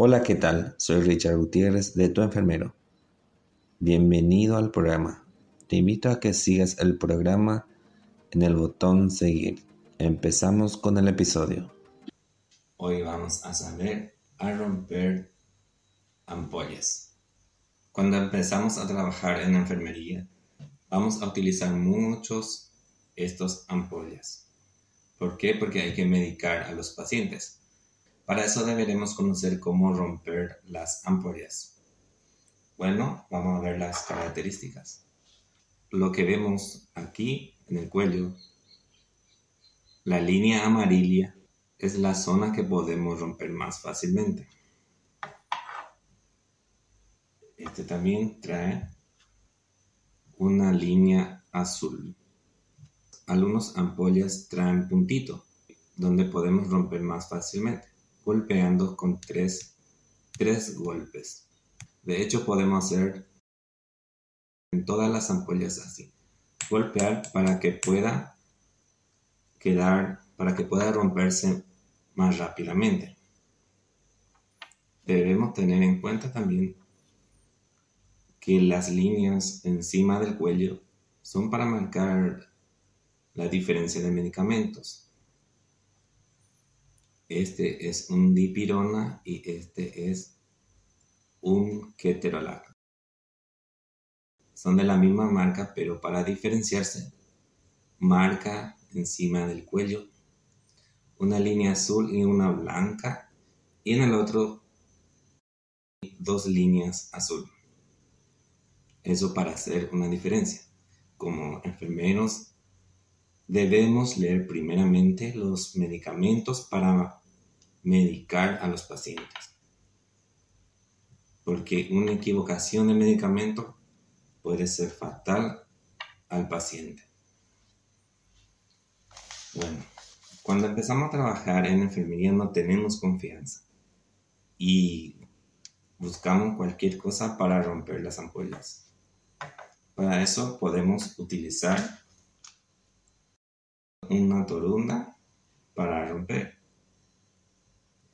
Hola, ¿qué tal? Soy Richard Gutiérrez de Tu Enfermero. Bienvenido al programa. Te invito a que sigas el programa en el botón seguir. Empezamos con el episodio. Hoy vamos a saber a romper ampollas. Cuando empezamos a trabajar en enfermería, vamos a utilizar muchos estos ampollas. ¿Por qué? Porque hay que medicar a los pacientes. Para eso deberemos conocer cómo romper las ampollas. Bueno, vamos a ver las características. Lo que vemos aquí en el cuello, la línea amarilla es la zona que podemos romper más fácilmente. Este también trae una línea azul. Algunos ampollas traen puntito, donde podemos romper más fácilmente golpeando con tres, tres golpes. De hecho, podemos hacer en todas las ampollas así. Golpear para que pueda quedar, para que pueda romperse más rápidamente. Debemos tener en cuenta también que las líneas encima del cuello son para marcar la diferencia de medicamentos. Este es un dipirona y este es un keterolac. Son de la misma marca, pero para diferenciarse, marca encima del cuello una línea azul y una blanca, y en el otro dos líneas azul. Eso para hacer una diferencia. Como enfermeros debemos leer primeramente los medicamentos para medicar a los pacientes. Porque una equivocación de medicamento puede ser fatal al paciente. Bueno, cuando empezamos a trabajar en enfermería no tenemos confianza y buscamos cualquier cosa para romper las ampollas. Para eso podemos utilizar una torunda para romper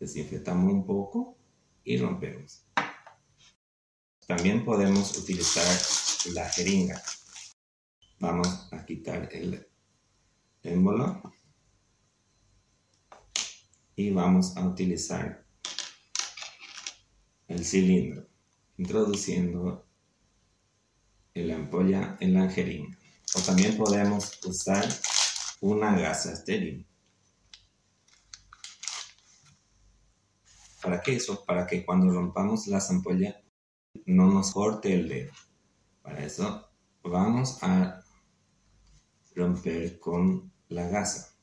desinfectamos un poco y rompemos. También podemos utilizar la jeringa. Vamos a quitar el émbolo y vamos a utilizar el cilindro, introduciendo la ampolla en la jeringa. O también podemos usar una gasa estéril. ¿Para qué eso? Para que cuando rompamos la ampolla no nos corte el dedo. Para eso vamos a romper con la gasa.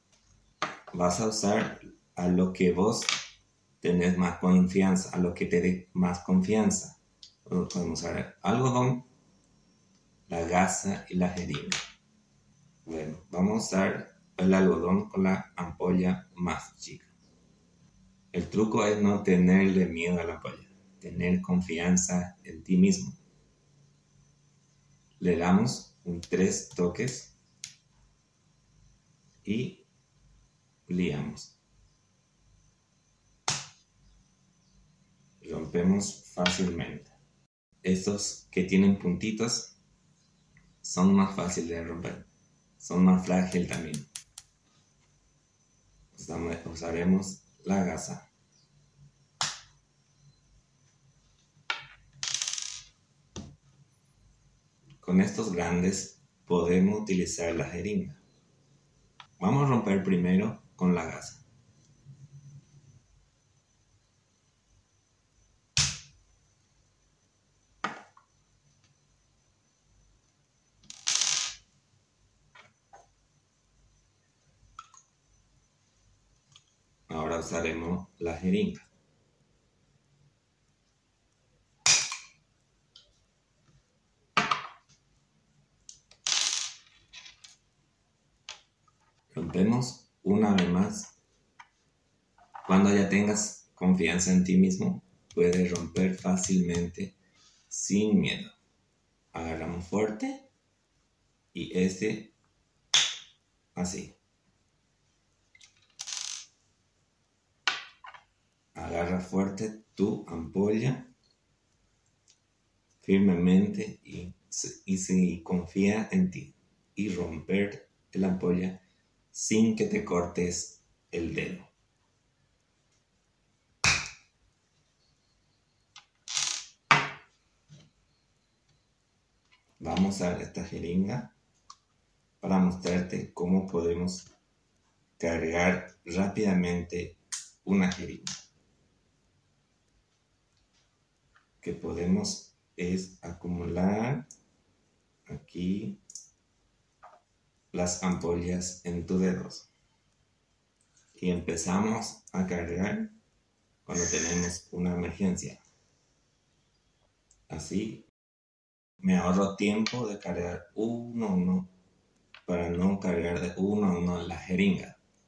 Vas a usar a lo que vos tenés más confianza, a lo que te dé más confianza. Podemos usar algodón, la gasa y la jeringa. Bueno, vamos a usar el algodón con la ampolla más chica. El truco es no tenerle miedo a la ampolla, tener confianza en ti mismo. Le damos un tres toques y liamos. Rompemos fácilmente. Estos que tienen puntitos son más fáciles de romper. Son más frágiles también. Usaremos la gasa. Con estos grandes podemos utilizar la jeringa. Vamos a romper primero con la gasa. Usaremos la jeringa. Rompemos una vez más. Cuando ya tengas confianza en ti mismo, puedes romper fácilmente sin miedo. Agarramos fuerte y este así. Agarra fuerte tu ampolla firmemente y, y si confía en ti y romper la ampolla sin que te cortes el dedo. Vamos a esta jeringa para mostrarte cómo podemos cargar rápidamente una jeringa. Que podemos es acumular aquí las ampollas en tus dedos. Y empezamos a cargar cuando tenemos una emergencia. Así me ahorro tiempo de cargar uno a uno para no cargar de uno a uno la jeringa.